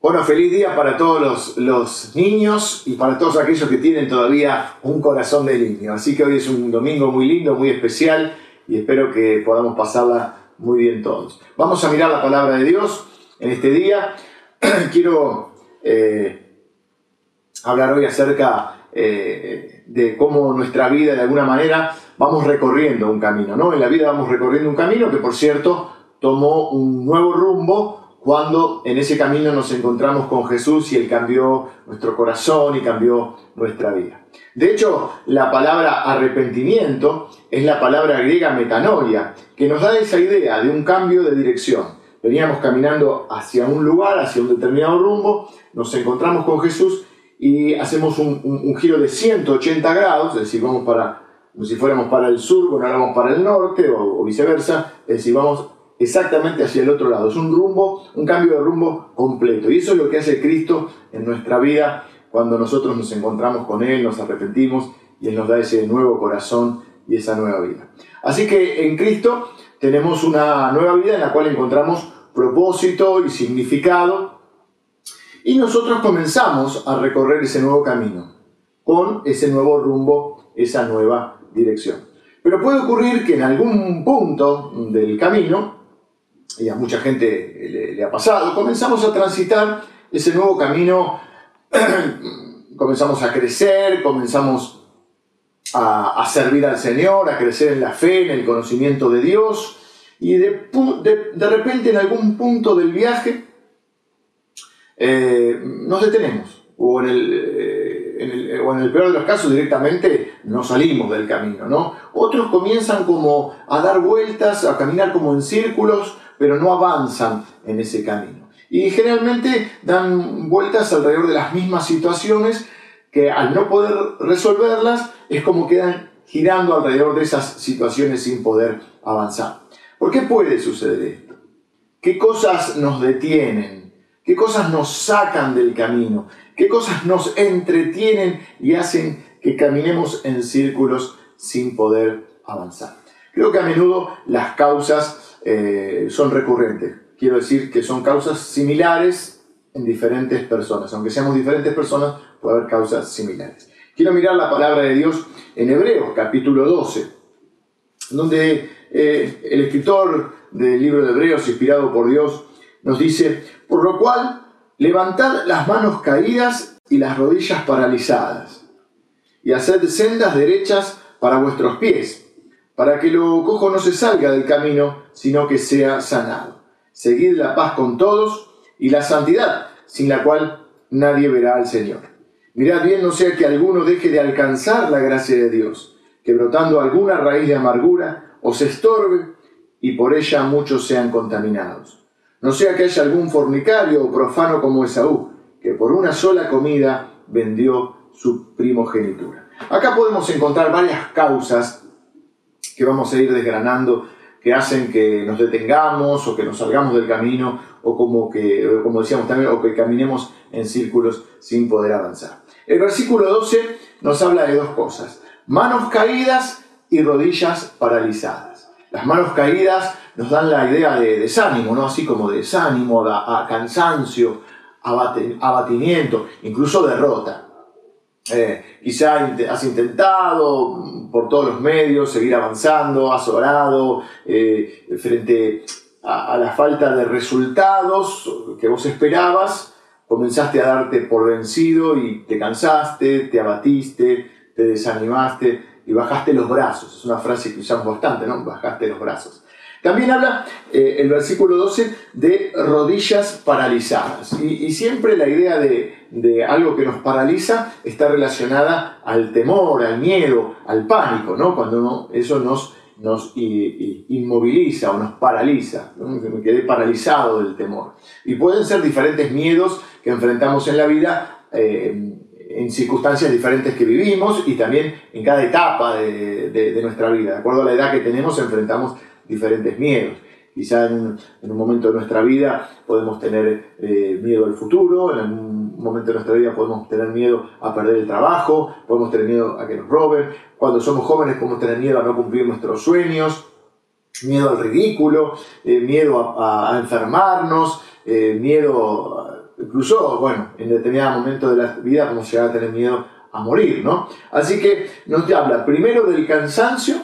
Bueno, feliz día para todos los, los, niños y para todos aquellos que tienen todavía un corazón de niño. Así que hoy es un domingo muy lindo, muy especial y espero que podamos pasarla muy bien todos. Vamos a mirar la palabra de Dios en este día. Quiero eh, hablar hoy acerca eh, de cómo nuestra vida de alguna manera vamos recorriendo un camino. ¿no? En la vida vamos recorriendo un camino que por cierto tomó un nuevo rumbo cuando en ese camino nos encontramos con Jesús y Él cambió nuestro corazón y cambió nuestra vida. De hecho, la palabra arrepentimiento es la palabra griega metanoia, que nos da esa idea de un cambio de dirección. Veníamos caminando hacia un lugar, hacia un determinado rumbo, nos encontramos con Jesús y hacemos un, giro de 180 grados, es decir, vamos para, como si fuéramos para el sur, bueno, ahora para el norte o, o viceversa, es decir, vamos exactamente hacia el otro lado. Es un rumbo, un cambio de rumbo completo. Y eso es lo que hace Cristo en nuestra vida cuando nosotros nos encontramos con Él, nos arrepentimos y Él nos da ese nuevo corazón y esa nueva vida. Así que en Cristo tenemos una nueva vida en la cual encontramos propósito y significado y nosotros comenzamos a recorrer ese nuevo camino con ese nuevo rumbo, esa nueva dirección. Pero puede ocurrir que en algún punto del camino y a mucha gente le, ha pasado, comenzamos a transitar ese nuevo camino, comenzamos a crecer, comenzamos a, servir al Señor, a crecer en la fe, en el conocimiento de Dios, y de, de, repente en algún punto del viaje eh, nos detenemos, o en, el, eh, el, o en el peor de los casos directamente no salimos del camino, ¿no? Otros comienzan como a dar vueltas, a caminar como en círculos, pero no avanzan en ese camino. Y generalmente dan vueltas alrededor de las mismas situaciones que al no poder resolverlas es como quedan girando alrededor de esas situaciones sin poder avanzar. ¿Por qué puede suceder esto? ¿Qué cosas nos detienen? ¿Qué cosas nos sacan del camino? ¿Qué cosas nos entretienen y hacen que caminemos en círculos sin poder avanzar? Creo que a menudo las causas eh, son recurrentes. Quiero decir que son causas similares en diferentes personas. Aunque seamos diferentes personas, puede haber causas similares. Quiero mirar la palabra de Dios en Hebreos, capítulo 12, donde eh, el escritor del libro de Hebreos, inspirado por Dios, nos dice, por lo cual, levantad las manos caídas y las rodillas paralizadas, y haced sendas derechas para vuestros pies para que lo cojo no se salga del camino, sino que sea sanado. Seguid la paz con todos y la santidad, sin la cual nadie verá al Señor. Mirad bien, no sea que alguno deje de alcanzar la gracia de Dios, que brotando alguna raíz de amargura os estorbe y por ella muchos sean contaminados. No sea que haya algún fornicario o profano como Esaú, que por una sola comida vendió su primogenitura. Acá podemos encontrar varias causas que vamos a ir desgranando que hacen que nos detengamos o que nos salgamos del camino o como que, como decíamos también, o que caminemos en círculos sin poder avanzar. El versículo 12 nos habla de dos cosas, manos caídas y rodillas paralizadas. Las manos caídas nos dan la idea de desánimo, ¿no? así como de desánimo, a, cansancio, abatimiento, incluso derrota. Eh, quizá has intentado por todos los medios seguir avanzando, has orado eh, frente a, la falta de resultados que vos esperabas, comenzaste a darte por vencido y te cansaste, te abatiste, te desanimaste y bajaste los brazos. Es una frase que usamos bastante, ¿no? Bajaste los brazos. También habla eh, el versículo 12 de rodillas paralizadas. Y, siempre la idea de, algo que nos paraliza está relacionada al temor, al miedo, al pánico, ¿no? cuando eso nos, nos inmoviliza o nos paraliza. Me quedé paralizado del temor. Y pueden ser diferentes miedos que enfrentamos en la vida. Eh, en circunstancias diferentes que vivimos y también en cada etapa de, nuestra vida. De acuerdo a la edad que tenemos, enfrentamos diferentes miedos. Quizá en un, momento de nuestra vida podemos tener eh, miedo al futuro, en un momento de nuestra vida podemos tener miedo a perder el trabajo, podemos tener miedo a que nos roben, cuando somos jóvenes podemos tener miedo a no cumplir nuestros sueños, miedo al ridículo, eh, miedo a, enfermarnos, eh, miedo incluso, bueno, en determinado momento de la vida a llegar a tener miedo a morir, ¿no? Así que nos habla primero del cansancio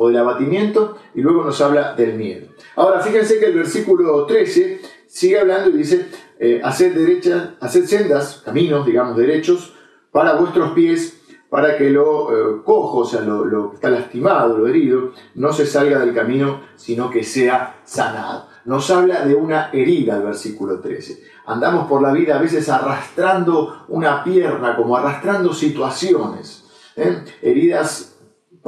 o del abatimiento y luego nos habla del miedo. Ahora, fíjense que el versículo 13 sigue hablando y dice, eh, haced, derecha, sendas, caminos, digamos, derechos, para vuestros pies, para que lo eh, cojo, o sea, lo, que está lastimado, lo herido, no se salga del camino, sino que sea sanado. Nos habla de una herida el versículo 13. Andamos por la vida a veces arrastrando una pierna, como arrastrando situaciones. ¿eh? Heridas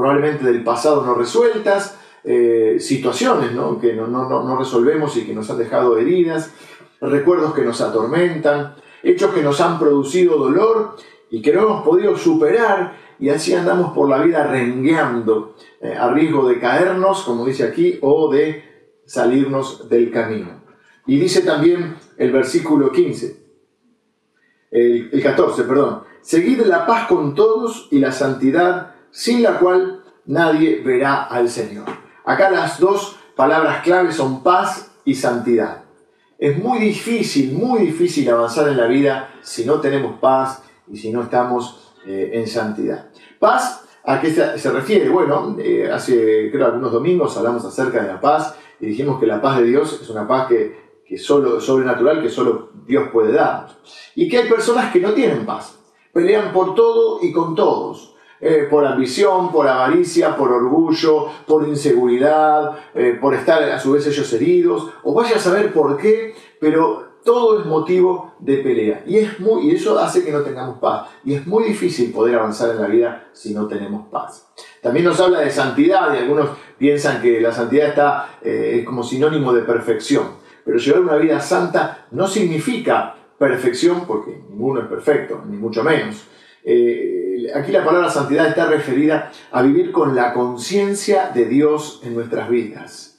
probablemente del pasado no resueltas, eh, situaciones que no, no resolvemos y que nos han dejado heridas, recuerdos que nos atormentan, hechos que nos han producido dolor y que no hemos podido superar y así andamos por la vida rengueando eh, a riesgo de caernos, como dice aquí, o de salirnos del camino. Y dice también el versículo 15, el, el 14, perdón, seguid la paz con todos y la santidad, sin la cual nadie verá al Señor. Acá las dos palabras claves son paz y santidad. Es muy difícil, muy difícil avanzar en la vida si no tenemos paz y si no estamos eh, en santidad. Paz, ¿a qué se, refiere? Bueno, eh, hace creo algunos domingos hablamos acerca de la paz y dijimos que la paz de Dios es una paz que, que solo, sobrenatural que solo Dios puede darnos. Y que hay personas que no tienen paz, pelean por todo y con todos. Eh, por ambición, por avaricia, por orgullo, por inseguridad, por estar a su vez ellos heridos, o vaya a saber por qué, pero todo es motivo de pelea. Y, es muy, y eso hace que no tengamos paz. Y es muy difícil poder avanzar en la vida si no tenemos paz. También nos habla de santidad y algunos piensan que la santidad está eh, como sinónimo de perfección. Pero llevar una vida santa no significa perfección, porque ninguno es perfecto, ni mucho menos. Eh, aquí la palabra santidad está referida a vivir con la conciencia de Dios en nuestras vidas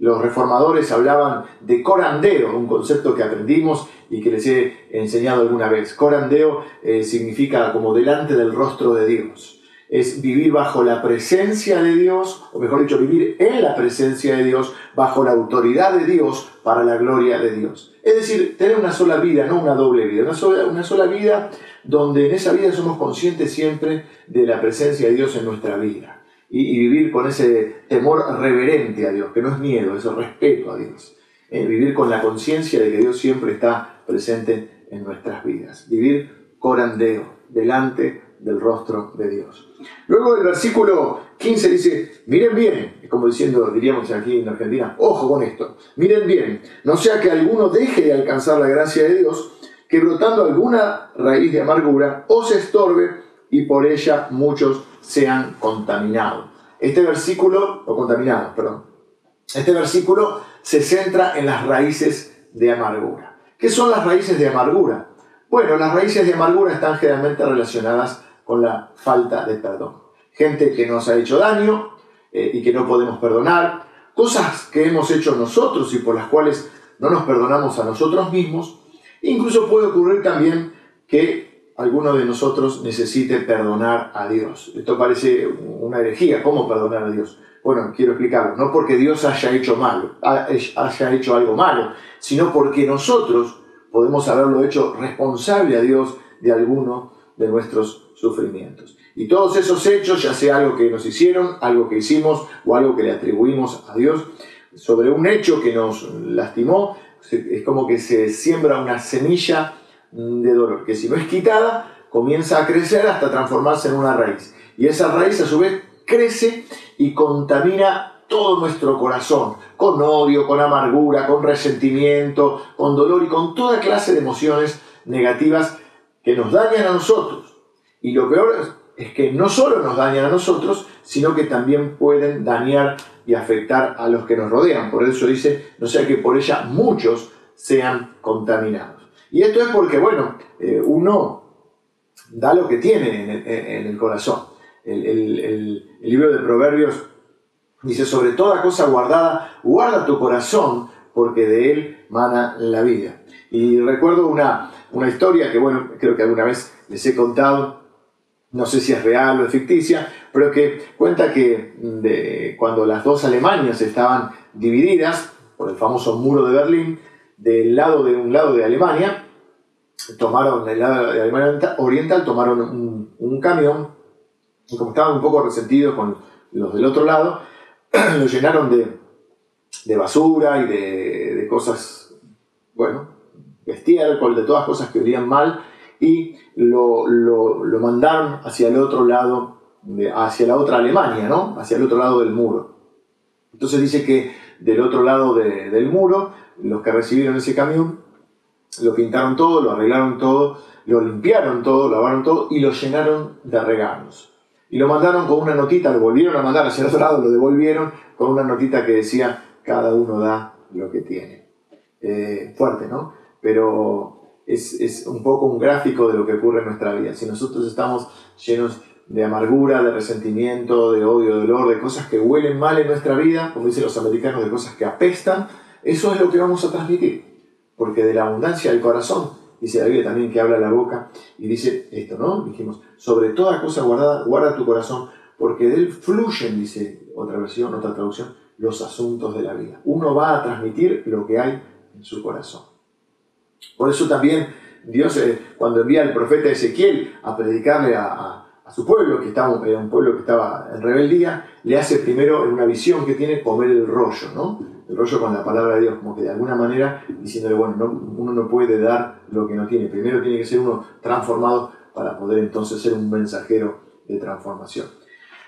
los reformadores hablaban de corandeo, un concepto que aprendimos y que les he enseñado alguna vez. Corandeo eh, significa como delante del rostro de Dios. Es vivir bajo la presencia de Dios, o mejor dicho, vivir en la presencia de Dios, bajo la autoridad de Dios, para la gloria de Dios. Es decir, tener una sola vida, no una doble vida, una sola, una sola vida donde en esa vida somos conscientes siempre de la presencia de Dios en nuestra vida y, vivir con ese temor reverente a Dios, que no es miedo, es respeto a Dios. Eh, vivir con la conciencia de que Dios siempre está presente en nuestras vidas. Vivir corandeo, delante del rostro de Dios. Luego el versículo 15 dice, miren bien, como diciendo, diríamos aquí en Argentina, ojo con esto, miren bien, no sea que alguno deje de alcanzar la gracia de Dios, que brotando alguna raíz de amargura os estorbe y por ella muchos sean contaminados. Este versículo, o contaminados, perdón, este versículo se centra en las raíces de amargura. ¿Qué son las raíces de amargura? Bueno, las raíces de amargura están generalmente relacionadas con la falta de perdón. Gente que nos ha hecho daño eh, y que no podemos perdonar, cosas que hemos hecho nosotros y por las cuales no nos perdonamos a nosotros mismos. Incluso puede ocurrir también que alguno de nosotros necesite perdonar a Dios. Esto parece una herejía. ¿Cómo perdonar a Dios? Bueno, quiero explicarlo. No porque Dios haya hecho malo, haya hecho algo malo, sino porque nosotros podemos haberlo hecho responsable a Dios de alguno de nuestros sufrimientos. Y todos esos hechos, ya sea algo que nos hicieron, algo que hicimos o algo que le atribuimos a Dios, sobre un hecho que nos lastimó, es como que se siembra una semilla de dolor, que si no es quitada, comienza a crecer hasta transformarse en una raíz. Y esa raíz a su vez crece y contamina todo nuestro corazón, con odio, con amargura, con resentimiento, con dolor y con toda clase de emociones negativas que nos dañan a nosotros. Y lo peor es que no solo nos dañan a nosotros, sino que también pueden dañar y afectar a los que nos rodean. Por eso dice, no sea que por ella muchos sean contaminados. Y esto es porque, bueno, eh, uno da lo que tiene en el, corazón. El, libro de Proverbios dice, sobre toda cosa guardada, guarda tu corazón, porque de él mana la vida. Y recuerdo una, una historia que, bueno, creo que alguna vez les he contado, no sé si es real o es ficticia, pero que cuenta que de, cuando las dos Alemanias estaban divididas por el famoso muro de Berlín, del lado de un lado de Alemania, tomaron el lado de Alemania Oriental, tomaron un, camión, y como estaban un poco resentidos con los del otro lado, lo llenaron de, basura y de, cosas, bueno, estiércol, de todas cosas que olían mal, y lo, mandaron hacia el otro lado, hacia la otra Alemania, ¿no? Hacia el otro lado del muro. Entonces dice que del otro lado del muro, los que recibieron ese camión, lo pintaron todo, lo arreglaron todo, lo limpiaron todo, lavaron todo y lo llenaron de regalos. Y lo mandaron con una notita, lo volvieron a mandar hacia el otro lado, lo devolvieron con una notita que decía, cada uno da lo que tiene. Eh, fuerte, ¿no? Pero es, es un poco un gráfico de lo que ocurre en nuestra vida. Si nosotros estamos llenos de amargura, de resentimiento, de odio, de dolor, de cosas que huelen mal en nuestra vida, como dicen los americanos, de cosas que apestan, eso es lo que vamos a transmitir porque de la abundancia del corazón, dice la Biblia también que habla la boca, y dice esto, ¿no? Dijimos, sobre toda cosa guardada, guarda tu corazón, porque de él fluyen, dice otra versión, otra traducción, los asuntos de la vida. Uno va a transmitir lo que hay en su corazón. Por eso también Dios, eh, cuando envía al profeta Ezequiel a predicarle a, su pueblo, que estaba, era un pueblo que estaba en rebeldía, le hace primero, en una visión que tiene, comer el rollo, ¿no? el rollo con la palabra de Dios, como que de alguna manera diciéndole, bueno, uno no puede dar lo que no tiene, primero tiene que ser uno transformado para poder entonces ser un mensajero de transformación.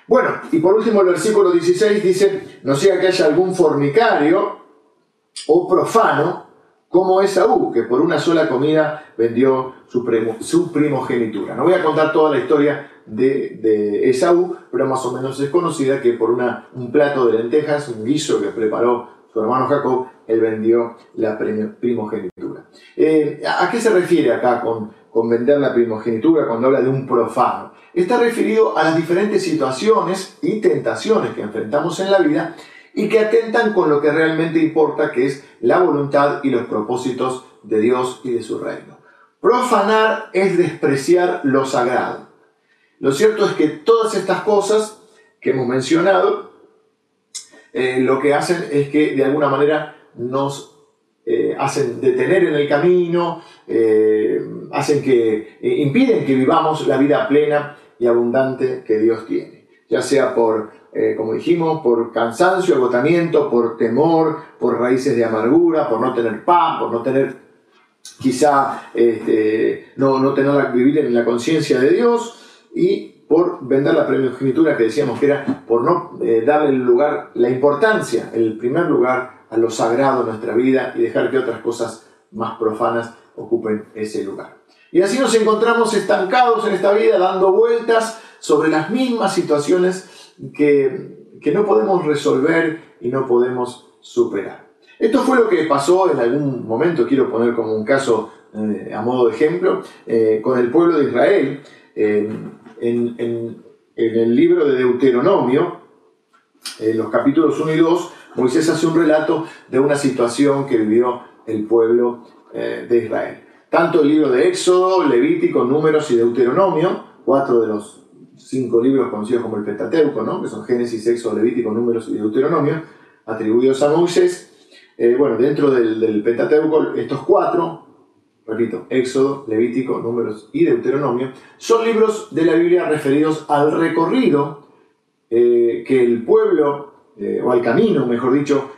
Bueno, y por último el versículo 16 dice, no sea que haya algún fornicario o profano como Esaú, que por una sola comida vendió su, primogenitura. No voy a contar toda la historia de, de, Esaú, pero más o menos es conocida que por una, un plato de lentejas, un guiso que preparó su hermano Jacob, él vendió la primogenitura. Eh, ¿A qué se refiere acá con, con vender la primogenitura cuando habla de un profano? Está referido a las diferentes situaciones y tentaciones que enfrentamos en la vida y que atentan con lo que realmente importa, que es la voluntad y los propósitos de Dios y de su reino. Profanar es despreciar lo sagrado. Lo cierto es que todas estas cosas que hemos mencionado eh, lo que hacen es que de alguna manera nos eh, hacen detener en el camino, eh, hacen que impiden que vivamos la vida plena y abundante que Dios tiene, ya sea por, como dijimos, por cansancio, agotamiento, por temor, por raíces de amargura, por no tener paz, por no tener quizá este, no, no tener vivir en la conciencia de Dios y por vender la primogenitura que decíamos que era por no eh, darle el lugar, la importancia, el primer lugar a lo sagrado en nuestra vida y dejar que otras cosas más profanas ocupen ese lugar. Y así nos encontramos estancados en esta vida, dando vueltas sobre las mismas situaciones que, no podemos resolver y no podemos superar. Esto fue lo que pasó en algún momento, quiero poner como un caso eh, a modo de ejemplo, eh, con el pueblo de Israel en, el libro de Deuteronomio, en los capítulos 1 y 2, Moisés hace un relato de una situación que vivió el pueblo eh, de Israel. Tanto el libro de Éxodo, Levítico, Números y Deuteronomio, cuatro de los cinco libros conocidos como el Pentateuco, ¿no? que son Génesis, Éxodo, Levítico, Números y Deuteronomio, atribuidos a Moisés. Eh, bueno, dentro del, del Pentateuco, estos cuatro repito, Éxodo, Levítico, Números y Deuteronomio, son libros de la Biblia referidos al recorrido eh, que el pueblo, eh, o al camino, mejor dicho,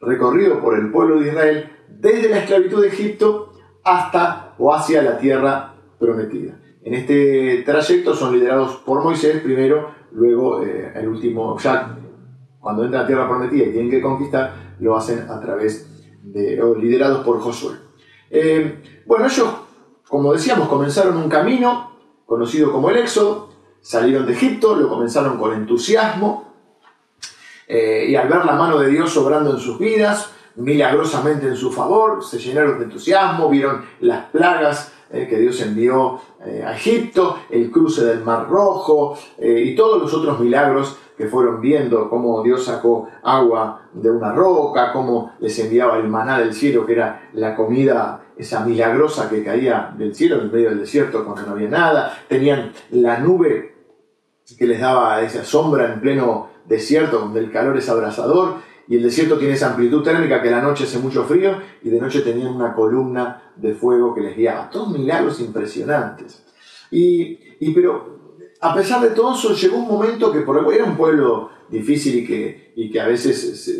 recorrido por el pueblo de Israel desde la esclavitud de Egipto hasta o hacia la tierra prometida. En este trayecto son liderados por Moisés primero, luego eh, el último, ya cuando entra a tierra prometida y tienen que conquistar, lo hacen a través de, o liderados por Josué. Eh, bueno, ellos, como decíamos, comenzaron un camino conocido como el Éxodo, salieron de Egipto, lo comenzaron con entusiasmo, eh, y al ver la mano de Dios obrando en sus vidas, milagrosamente en su favor, se llenaron de entusiasmo, vieron las plagas eh, que Dios envió a Egipto, el cruce del Mar Rojo y todos los otros milagros que fueron viendo cómo Dios sacó agua de una roca, cómo les enviaba el maná del cielo, que era la comida esa milagrosa que caía del cielo en medio del desierto cuando no había nada, tenían la nube que les daba esa sombra en pleno desierto donde el calor es abrasador, y el desierto tiene esa amplitud térmica que la noche hace mucho frío y de noche tenían una columna de fuego que les guiaba. Todos milagros impresionantes. Y, pero a pesar de todo eso llegó un momento que por era un pueblo difícil y que, y que a veces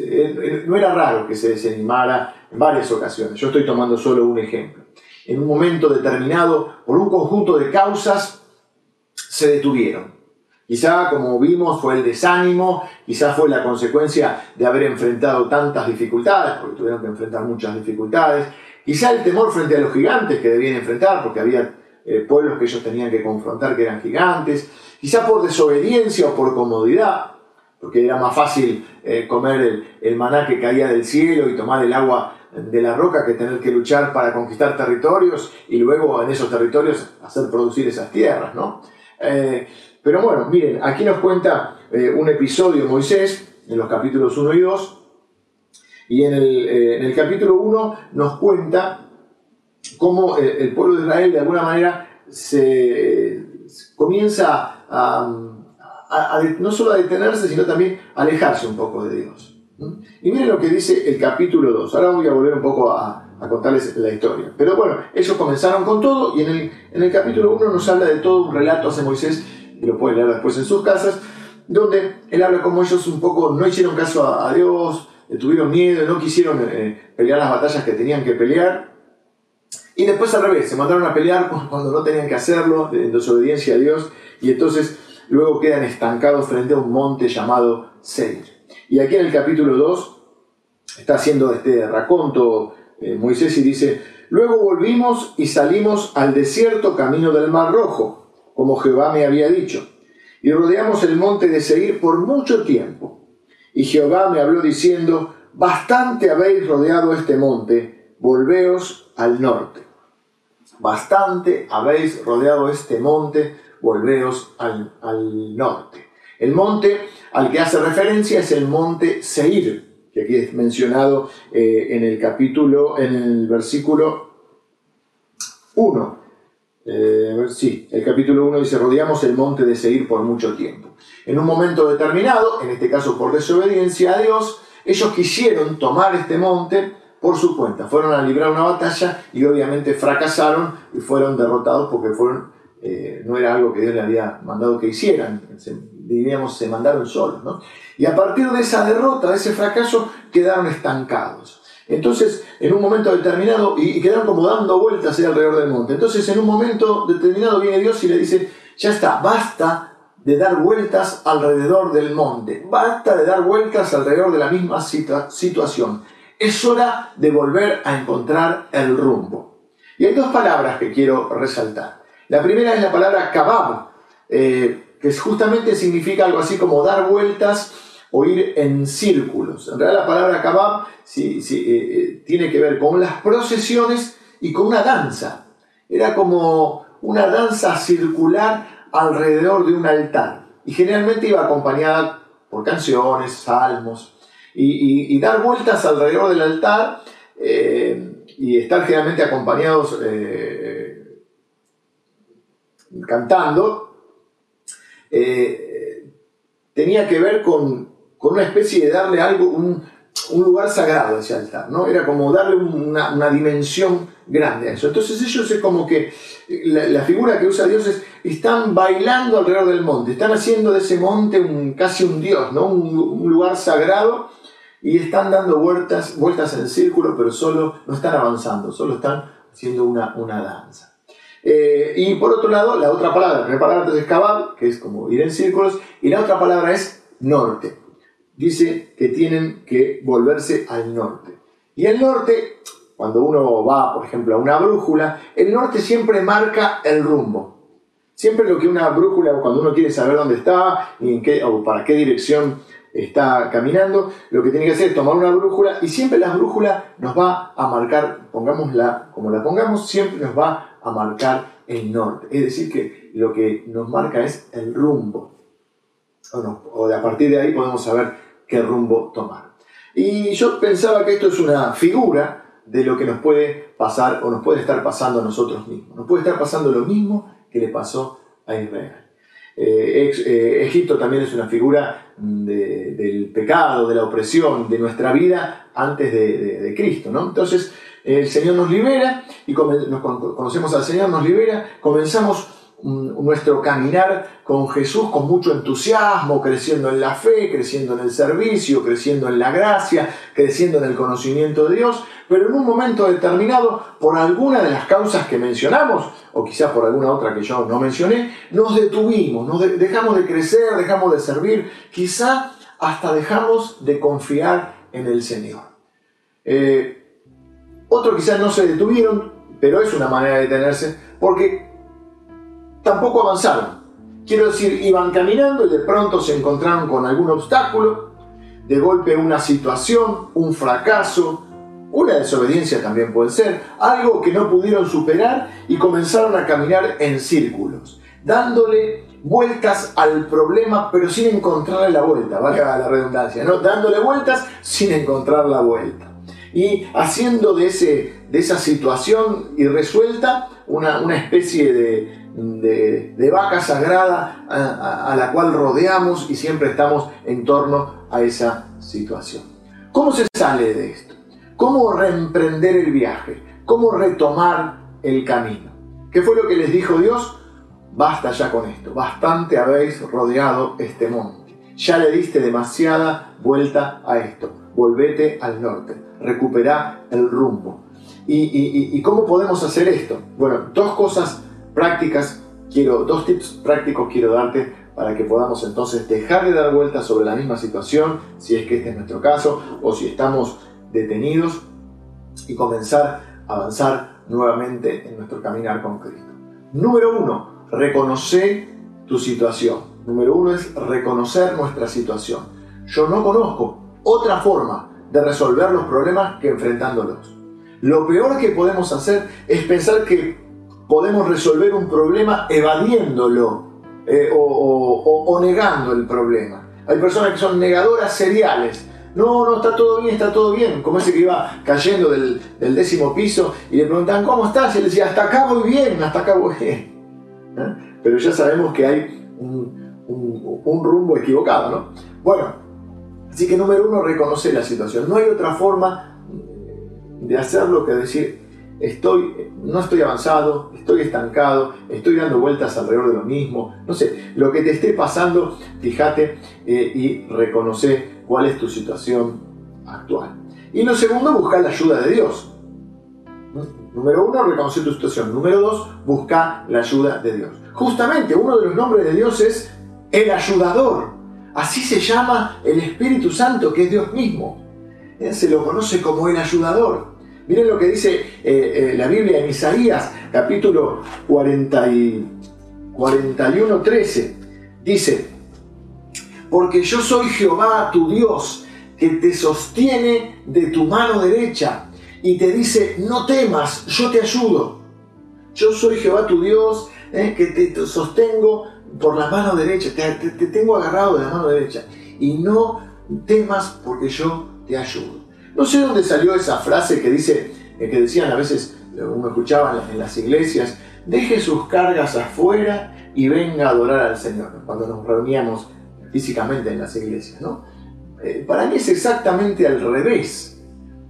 no era raro que se desanimara en varias ocasiones. Yo estoy tomando solo un ejemplo. En un momento determinado, por un conjunto de causas, se detuvieron Quizá, como vimos, fue el desánimo, quizá fue la consecuencia de haber enfrentado tantas dificultades, porque tuvieron que enfrentar muchas dificultades, quizá el temor frente a los gigantes que debían enfrentar, porque había eh, pueblos que ellos tenían que confrontar que eran gigantes, quizá por desobediencia o por comodidad, porque era más fácil eh, comer el, maná que caía del cielo y tomar el agua de la roca que tener que luchar para conquistar territorios y luego en esos territorios hacer producir esas tierras, ¿no? Eh, pero bueno, miren, aquí nos cuenta eh, un episodio Moisés en los capítulos 1 y 2. Y en el, eh, capítulo 1 nos cuenta cómo eh, el pueblo de Israel de alguna manera se comienza a, no solo a detenerse, sino también a alejarse un poco de Dios. Y miren lo que dice el capítulo 2. Ahora voy a volver un poco a, a contarles la historia. Pero bueno, ellos comenzaron con todo y en el, en el capítulo 1 nos habla de todo un relato hace Moisés y lo pueden leer después en sus casas, donde él habla como ellos un poco no hicieron caso a, Dios, tuvieron miedo, no quisieron eh, pelear las batallas que tenían que pelear. Y después al revés, se mandaron a pelear cuando no tenían que hacerlo, en desobediencia a Dios, y entonces luego quedan estancados frente a un monte llamado Seir. Y aquí en el capítulo 2 está haciendo este raconto eh, Moisés y dice, luego volvimos y salimos al desierto camino del Mar Rojo como Jehová me había dicho. Y rodeamos el monte de Seir por mucho tiempo. Y Jehová me habló diciendo, bastante habéis rodeado este monte, volveos al norte. Bastante habéis rodeado este monte, volveos al, norte. El monte al que hace referencia es el monte Seir, que aquí es mencionado eh, en el capítulo, en el versículo 1 eh, sí, el capítulo 1 dice, rodeamos el monte de seguir por mucho tiempo. En un momento determinado, en este caso por desobediencia a Dios, ellos quisieron tomar este monte por su cuenta. Fueron a librar una batalla y obviamente fracasaron y fueron derrotados porque eh, no era algo que Dios le había mandado que hicieran, diríamos, se mandaron solos. Y a partir de esa derrota, de ese fracaso, quedaron estancados. Entonces, en un momento determinado, y, quedaron como dando vueltas alrededor del monte. Entonces, en un momento determinado viene Dios y le dice, ya está, basta de dar vueltas alrededor del monte, basta de dar vueltas alrededor de la misma situación. Es hora de volver a encontrar el rumbo. Y hay dos palabras que quiero resaltar. La primera es la palabra kabab, eh, que justamente significa algo así como dar vueltas o ir en círculos. En realidad la palabra kabab eh, eh, tiene que ver con las procesiones y con una danza. Era como una danza circular alrededor de un altar. Y generalmente iba acompañada por canciones, salmos. Y, dar vueltas alrededor del altar eh, y estar generalmente acompañados cantando, tenía que ver con, con una especie de darle algo, un, lugar sagrado a ese altar, ¿no? Era como darle una, dimensión grande a eso. Entonces ellos es como que la, figura que usa Dios es, están bailando alrededor del monte, están haciendo de ese monte un, casi un dios, ¿no? Un, lugar sagrado y están dando vueltas, vueltas en círculo, pero solo no están avanzando, solo están haciendo una, una danza. Eh, y por otro lado, la otra palabra, la palabra es cabal, que es como ir en círculos, y la otra palabra es norte dice que tienen que volverse al norte. Y el norte, cuando uno va, por ejemplo, a una brújula, el norte siempre marca el rumbo. Siempre lo que una brújula, cuando uno quiere saber dónde está y en qué, o para qué dirección está caminando, lo que tiene que hacer es tomar una brújula y siempre la brújula nos va a marcar, pongámosla como la pongamos, siempre nos va a marcar el norte. Es decir, que lo que nos marca es el rumbo. O, o a partir de ahí podemos saber qué rumbo tomar. Y yo pensaba que esto es una figura de lo que nos puede pasar o nos puede estar pasando a nosotros mismos. Nos puede estar pasando lo mismo que le pasó a Israel. Eh, eh, Egipto también es una figura del pecado, de la opresión, de nuestra vida antes de, Cristo. ¿no? Entonces el Señor nos libera y nos conocemos al Señor, nos libera, comenzamos nuestro caminar con Jesús con mucho entusiasmo, creciendo en la fe, creciendo en el servicio, creciendo en la gracia, creciendo en el conocimiento de Dios, pero en un momento determinado, por alguna de las causas que mencionamos, o quizás por alguna otra que yo no mencioné, nos detuvimos, nos dejamos de crecer, dejamos de servir, quizá hasta dejamos de confiar en el Señor. Eh, otros quizás no se detuvieron, pero es una manera de detenerse, porque tampoco avanzaron. Quiero decir, iban caminando y de pronto se encontraron con algún obstáculo, de golpe una situación, un fracaso, una desobediencia también puede ser, algo que no pudieron superar y comenzaron a caminar en círculos, dándole vueltas al problema pero sin encontrarle la vuelta, valga la redundancia, ¿no? dándole vueltas sin encontrar la vuelta. Y haciendo de, ese, de esa situación irresuelta una, una especie de, de, vaca sagrada a, la cual rodeamos y siempre estamos en torno a esa situación. ¿Cómo se sale de esto? ¿Cómo reemprender el viaje? ¿Cómo retomar el camino? ¿Qué fue lo que les dijo Dios? Basta ya con esto, bastante habéis rodeado este monte. Ya le diste demasiada vuelta a esto. Volvete al norte, recuperá el rumbo. ¿Y, y cómo podemos hacer esto? Bueno, dos cosas prácticas, quiero, dos tips prácticos quiero darte para que podamos entonces dejar de dar vueltas sobre la misma situación, si es que este es nuestro caso, o si estamos detenidos, y comenzar a avanzar nuevamente en nuestro caminar con Cristo. Número uno, reconoce tu situación. Número uno es reconocer nuestra situación. Yo no conozco otra forma de resolver los problemas que enfrentándolos. Lo peor que podemos hacer es pensar que podemos resolver un problema evadiéndolo eh, o, negando el problema. Hay personas que son negadoras seriales. No, no, está todo bien, está todo bien. Como ese que iba cayendo del, décimo piso y le preguntan, ¿cómo estás? Y él decía, hasta acá voy bien, hasta acá voy bien. Pero ya sabemos que hay un, un rumbo equivocado, ¿no? Bueno, así que número uno, reconocer la situación. No hay otra forma de hacerlo que decir, estoy, no estoy avanzado, estoy estancado, estoy dando vueltas alrededor de lo mismo, no sé, lo que te esté pasando, fíjate eh, y reconoce cuál es tu situación actual. Y lo segundo, buscar la ayuda de Dios. Número uno, reconocer tu situación. Número dos, buscar la ayuda de Dios. Justamente uno de los nombres de Dios es el ayudador. Así se llama el Espíritu Santo, que es Dios mismo. Se lo conoce como el ayudador. Miren lo que dice eh, eh, la Biblia en Isaías, capítulo 41, 13. Dice, porque yo soy Jehová tu Dios, que te sostiene de tu mano derecha y te dice, no temas, yo te ayudo. Yo soy Jehová tu Dios, eh, que te sostengo por la mano derecha, te, te tengo agarrado de la mano derecha. Y no temas porque yo te ayudo. No sé dónde salió esa frase que dice, eh, que decían a veces, uno escuchaba en las iglesias, deje sus cargas afuera y venga a adorar al Señor, cuando nos reuníamos físicamente en las iglesias, ¿no? Eh, para mí es exactamente al revés.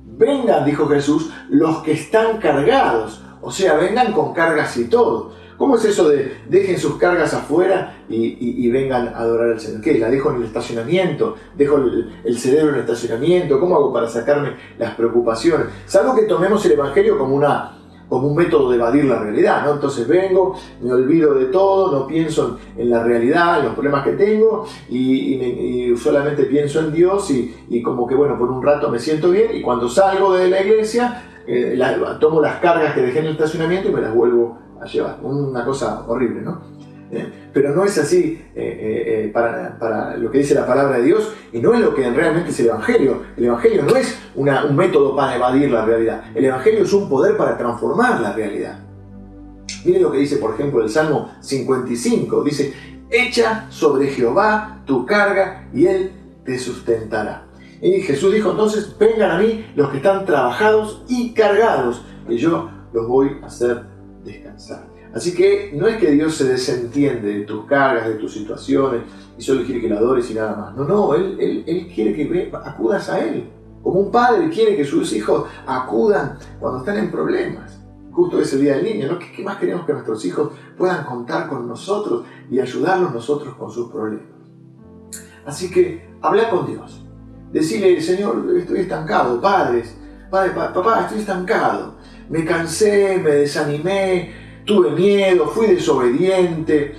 Vengan, dijo Jesús, los que están cargados, o sea, vengan con cargas y todo. ¿Cómo es eso de dejen sus cargas afuera y, vengan a adorar al Señor? ¿Qué? ¿La dejo en el estacionamiento? ¿Dejo el, cerebro en el estacionamiento? ¿Cómo hago para sacarme las preocupaciones? Salvo que tomemos el Evangelio como, una, como un método de evadir la realidad, ¿no? Entonces vengo, me olvido de todo, no pienso en, la realidad, en los problemas que tengo y, solamente pienso en Dios y, como que, bueno, por un rato me siento bien y cuando salgo de la iglesia, eh, tomo las cargas que dejé en el estacionamiento y me las vuelvo llevar. Una cosa horrible, ¿no? Eh, pero no es así eh, eh, para, lo que dice la palabra de Dios y no es lo que realmente es el Evangelio. El Evangelio no es un método para evadir la realidad. El Evangelio es un poder para transformar la realidad. Miren lo que dice, por ejemplo, el Salmo 55. Dice, echa sobre Jehová tu carga y él te sustentará. Y Jesús dijo entonces, vengan a mí los que están trabajados y cargados, y yo los voy a hacer descansar. Así que no es que Dios se desentiende de tus cargas, de tus situaciones, y solo quiere que lo adores y nada más. No, no, Él, él, quiere que acudas a Él. Como un padre quiere que sus hijos acudan cuando están en problemas. Justo ese día del niño, ¿no? ¿Qué, más queremos que nuestros hijos puedan contar con nosotros y ayudarnos nosotros con sus problemas? Así que habla con Dios. Decirle, Señor, estoy estancado, padres, padre, papá, estoy estancado. Me cansé, me desanimé, tuve miedo, fui desobediente,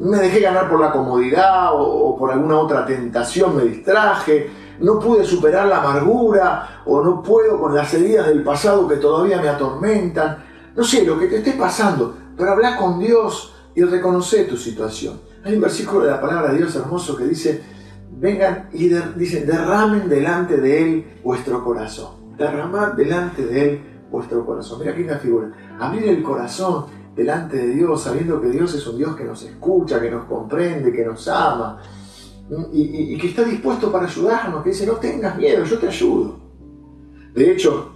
me dejé ganar por la comodidad o, por alguna otra tentación, me distraje, no pude superar la amargura o no puedo con las heridas del pasado que todavía me atormentan. No sé, lo que te esté pasando, pero habla con Dios y reconoce tu situación. Hay un versículo de la palabra de Dios hermoso que dice, vengan y dice, derramen delante de Él vuestro corazón. Derramad delante de Él vuestro corazón. Mira aquí una figura. Abrir el corazón delante de Dios, sabiendo que Dios es un Dios que nos escucha, que nos comprende, que nos ama y, que está dispuesto para ayudarnos, que dice, no tengas miedo, yo te ayudo. De hecho,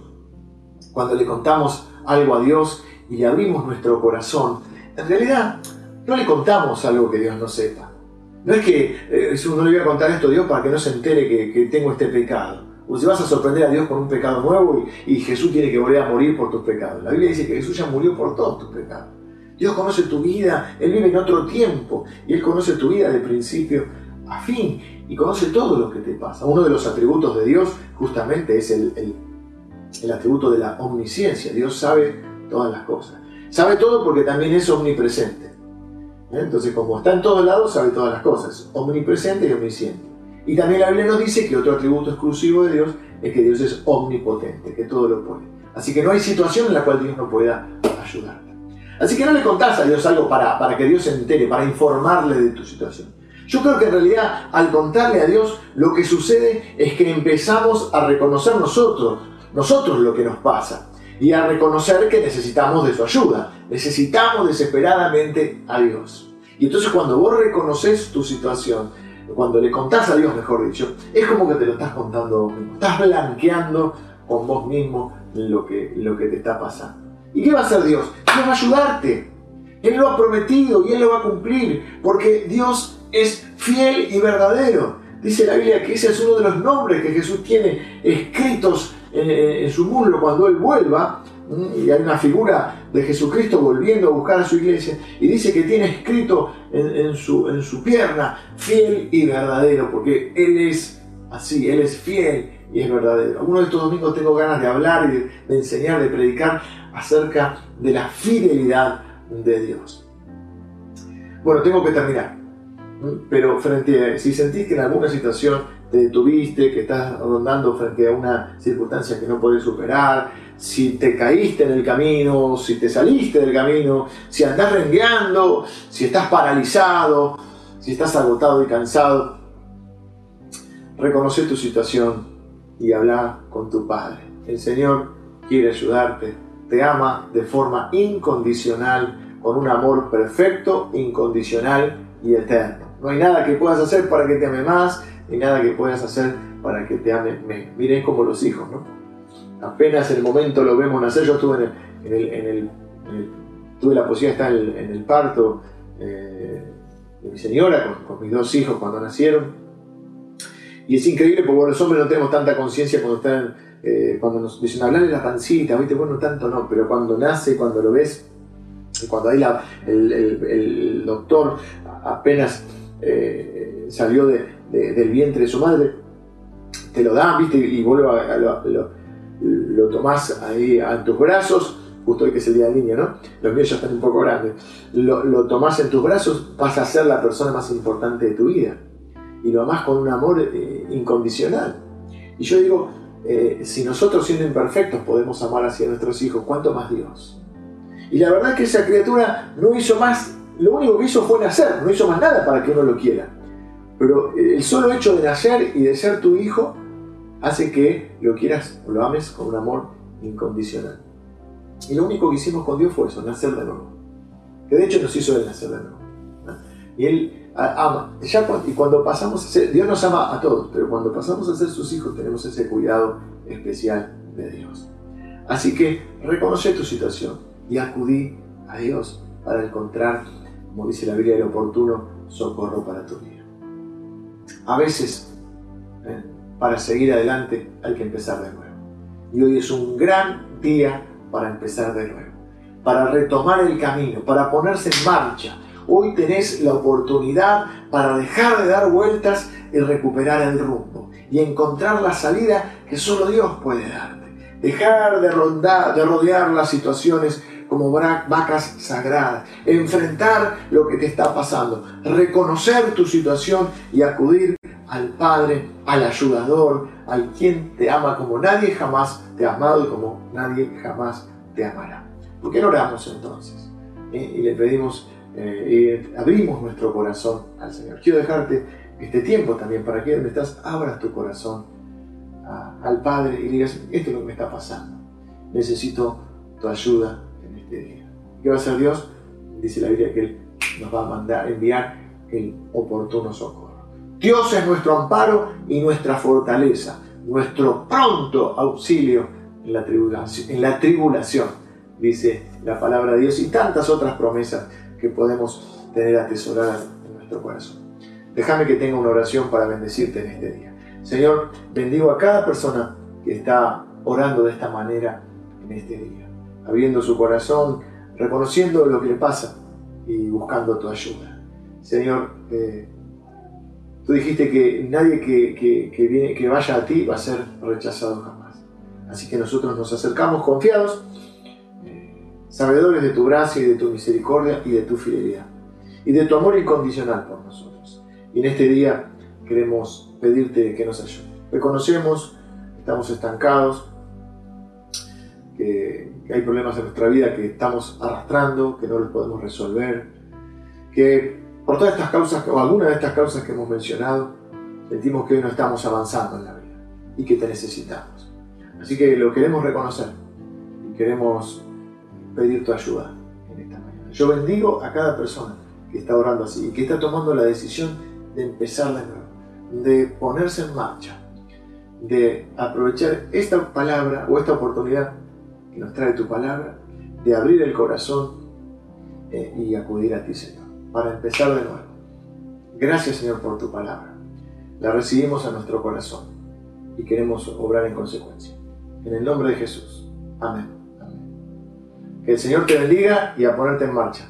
cuando le contamos algo a Dios y le abrimos nuestro corazón, en realidad no le contamos algo que Dios no sepa. No es que eh, no le voy a contar esto a Dios para que no se entere que tengo este pecado. O si vas a sorprender a Dios con un pecado nuevo y, Jesús tiene que volver a morir por tus pecados. La Biblia dice que Jesús ya murió por todos tus pecados. Dios conoce tu vida, Él vive en otro tiempo y Él conoce tu vida de principio a fin y conoce todo lo que te pasa. Uno de los atributos de Dios justamente es el, el atributo de la omnisciencia. Dios sabe todas las cosas. Sabe todo porque también es omnipresente. ¿Eh? Entonces, como está en todos lados, sabe todas las cosas. Omnipresente y omnisciente. Y también la Biblia nos dice que otro atributo exclusivo de Dios es que Dios es omnipotente, que todo lo puede. Así que no hay situación en la cual Dios no pueda ayudarte. Así que no le contás a Dios algo para, para que Dios se entere, para informarle de tu situación. Yo creo que en realidad al contarle a Dios lo que sucede es que empezamos a reconocer nosotros, nosotros lo que nos pasa y a reconocer que necesitamos de su ayuda. Necesitamos desesperadamente a Dios. Y entonces cuando vos reconoces tu situación, cuando le contás a Dios, mejor dicho, es como que te lo estás contando vos mismo. Estás blanqueando con vos mismo lo que, lo que te está pasando. ¿Y qué va a hacer Dios? Dios va a ayudarte. Él lo ha prometido y Él lo va a cumplir, porque Dios es fiel y verdadero. Dice la Biblia que ese es uno de los nombres que Jesús tiene escritos en, en su muslo cuando Él vuelva y hay una figura de Jesucristo volviendo a buscar a su iglesia y dice que tiene escrito en, su, en su pierna fiel y verdadero, porque Él es así, Él es fiel y es verdadero. Algunos de estos domingos tengo ganas de hablar y de, enseñar, de predicar acerca de la fidelidad de Dios. Bueno, tengo que terminar, pero frente a, si sentís que en alguna situación te detuviste, que estás rondando frente a una circunstancia que no podés superar, si te caíste en el camino, si te saliste del camino, si andás rengueando, si estás paralizado, si estás agotado y cansado. Reconoce tu situación y habla con tu Padre. El Señor quiere ayudarte, te ama de forma incondicional, con un amor perfecto, incondicional y eterno. No hay nada que puedas hacer para que te ame más, ni nada que puedas hacer para que te ame menos. Miren como los hijos, ¿no? Apenas en el momento lo vemos nacer, yo estuve en el, tuve la posibilidad de estar en el, parto eh, de mi señora con, mis dos hijos cuando nacieron. Y es increíble porque los hombres no tenemos tanta conciencia cuando están, eh, cuando nos dicen hablar de la pancita, ¿viste? Bueno, tanto no, pero cuando nace, cuando lo ves, cuando ahí el, doctor apenas eh, salió del vientre de su madre, te lo dan, ¿viste? Y vuelve a, lo, lo tomás ahí a tus brazos, justo hoy que es el día del niño, ¿no? Los míos ya están un poco grandes. Lo, tomás en tus brazos, vas a ser la persona más importante de tu vida. Y lo amás con un amor eh, incondicional. Y yo digo, eh, si nosotros siendo imperfectos podemos amar así a nuestros hijos, ¿cuánto más Dios? Y la verdad es que esa criatura no hizo más, lo único que hizo fue nacer, no hizo más nada para que uno lo quiera. Pero el solo hecho de nacer y de ser tu hijo hace que lo quieras o lo ames con un amor incondicional. Y lo único que hicimos con Dios fue eso, nacer de nuevo. Que de hecho nos hizo Él nacer de nuevo. Y Él ama. y cuando pasamos a ser, Dios nos ama a todos, pero cuando pasamos a ser sus hijos tenemos ese cuidado especial de Dios. Así que reconoce tu situación y acudí a Dios para encontrar, como dice la Biblia, el oportuno socorro para tu vida. A veces, ¿eh? Para seguir adelante hay que empezar de nuevo. Y hoy es un gran día para empezar de nuevo, para retomar el camino, para ponerse en marcha. Hoy tenés la oportunidad para dejar de dar vueltas y recuperar el rumbo y encontrar la salida que solo Dios puede darte. Dejar de, rondar, de rodear las situaciones como vacas sagradas, enfrentar lo que te está pasando, reconocer tu situación y acudir al Padre, al ayudador, al quien te ama como nadie jamás te ha amado y como nadie jamás te amará. ¿Por qué no oramos entonces? Eh, y le pedimos, eh, abrimos nuestro corazón al Señor. Quiero dejarte este tiempo también para que donde estás abras tu corazón al Padre y digas, esto es lo que me está pasando. Necesito tu ayuda en este día. ¿Qué va a hacer Dios? Dice la Biblia que Él nos va a mandar, enviar el oportuno socorro. Dios es nuestro amparo y nuestra fortaleza, nuestro pronto auxilio en la tribulación, dice la palabra de Dios y tantas otras promesas que podemos tener atesoradas en nuestro corazón. Déjame que tenga una oración para bendecirte en este día. Señor, bendigo a cada persona que está orando de esta manera en este día, abriendo su corazón, reconociendo lo que le pasa y buscando tu ayuda. Señor, eh, tú dijiste que nadie que, que vaya a ti va a ser rechazado jamás. Así que nosotros nos acercamos confiados, eh, sabedores de tu gracia y de tu misericordia y de tu fidelidad y de tu amor incondicional por nosotros. Y en este día queremos pedirte que nos ayude. Reconocemos, estamos estancados, que, hay problemas en nuestra vida que estamos arrastrando, que no los podemos resolver, que por todas estas causas, o alguna de estas causas que hemos mencionado, sentimos que hoy no estamos avanzando en la vida y que te necesitamos. Así que lo queremos reconocer y queremos pedir tu ayuda en esta mañana. Yo bendigo a cada persona que está orando así y que está tomando la decisión de empezar de nuevo, de ponerse en marcha, de aprovechar esta palabra o esta oportunidad que nos trae tu palabra, de abrir el corazón eh, y acudir a ti, Señor, para empezar de nuevo. Gracias, Señor, por tu palabra. La recibimos a nuestro corazón y queremos obrar en consecuencia. En el nombre de Jesús. Amén. Amén. Que el Señor te bendiga y a ponerte en marcha.